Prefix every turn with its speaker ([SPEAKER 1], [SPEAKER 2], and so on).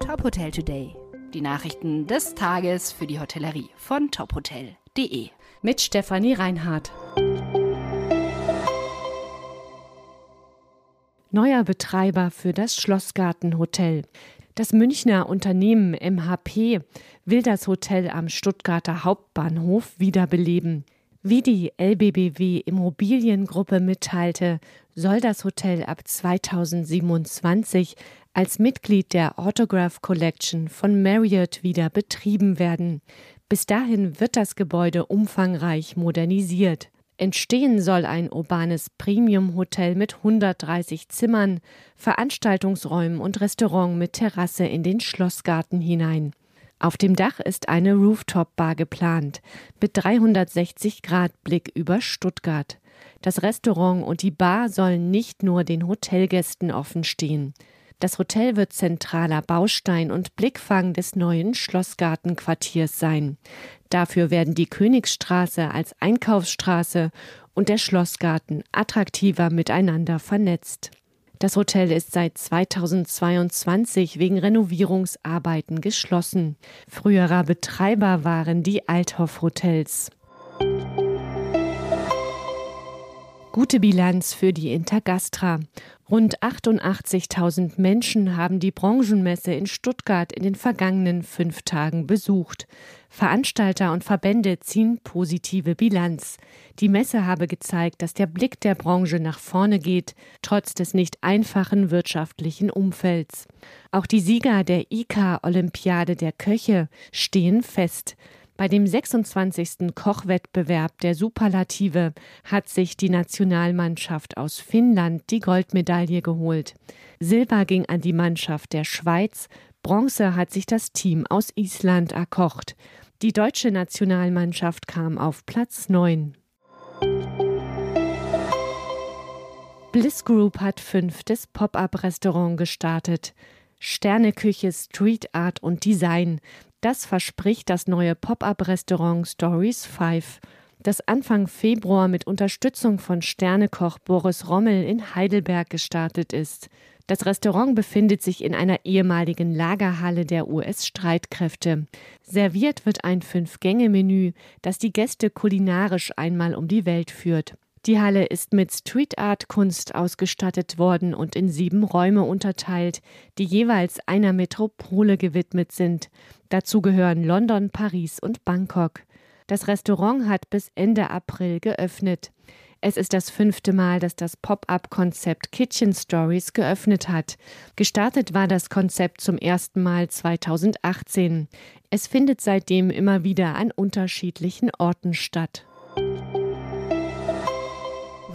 [SPEAKER 1] Top Hotel Today. Die Nachrichten des Tages für die Hotellerie von tophotel.de.
[SPEAKER 2] Mit Stefanie Reinhardt. Neuer Betreiber für das Schlossgartenhotel. Das Münchner Unternehmen MHP will das Hotel am Stuttgarter Hauptbahnhof wiederbeleben. Wie die LBBW Immobiliengruppe mitteilte, soll das Hotel ab 2027 als Mitglied der Autograph Collection von Marriott wieder betrieben werden. Bis dahin wird das Gebäude umfangreich modernisiert. Entstehen soll ein urbanes Premium-Hotel mit 130 Zimmern, Veranstaltungsräumen und Restaurant mit Terrasse in den Schlossgarten hinein. Auf dem Dach ist eine Rooftop-Bar geplant, mit 360 Grad Blick über Stuttgart. Das Restaurant und die Bar sollen nicht nur den Hotelgästen offen stehen. Das Hotel wird zentraler Baustein und Blickfang des neuen Schlossgartenquartiers sein. Dafür werden die Königsstraße als Einkaufsstraße und der Schlossgarten attraktiver miteinander vernetzt. Das Hotel ist seit 2022 wegen Renovierungsarbeiten geschlossen. Früherer Betreiber waren die Althoff Hotels. Gute Bilanz für die Intergastra. Rund 88.000 Menschen haben die Branchenmesse in Stuttgart in den vergangenen fünf Tagen besucht. Veranstalter und Verbände ziehen positive Bilanz. Die Messe habe gezeigt, dass der Blick der Branche nach vorne geht, trotz des nicht einfachen wirtschaftlichen Umfelds. Auch die Sieger der IK-Olympiade der Köche stehen fest. Bei dem 26. Kochwettbewerb der Superlative hat sich die Nationalmannschaft aus Finnland die Goldmedaille geholt. Silber ging an die Mannschaft der Schweiz, Bronze hat sich das Team aus Island erkocht. Die deutsche Nationalmannschaft kam auf Platz 9. Bliss Group hat fünftes Pop-up-Restaurant gestartet. Sterneküche, Street Art und Design. Das verspricht das neue Pop-up-Restaurant Stories 5, das Anfang Februar mit Unterstützung von Sternekoch Boris Rommel in Heidelberg gestartet ist. Das Restaurant befindet sich in einer ehemaligen Lagerhalle der US-Streitkräfte. Serviert wird ein Fünf-Gänge-Menü, das die Gäste kulinarisch einmal um die Welt führt. Die Halle ist mit Street Art Kunst ausgestattet worden und in sieben Räume unterteilt, die jeweils einer Metropole gewidmet sind. Dazu gehören London, Paris und Bangkok. Das Restaurant hat bis Ende April geöffnet. Es ist das fünfte Mal, dass das Pop-up-Konzept Kitchen Stories geöffnet hat. Gestartet war das Konzept zum ersten Mal 2018. Es findet seitdem immer wieder an unterschiedlichen Orten statt.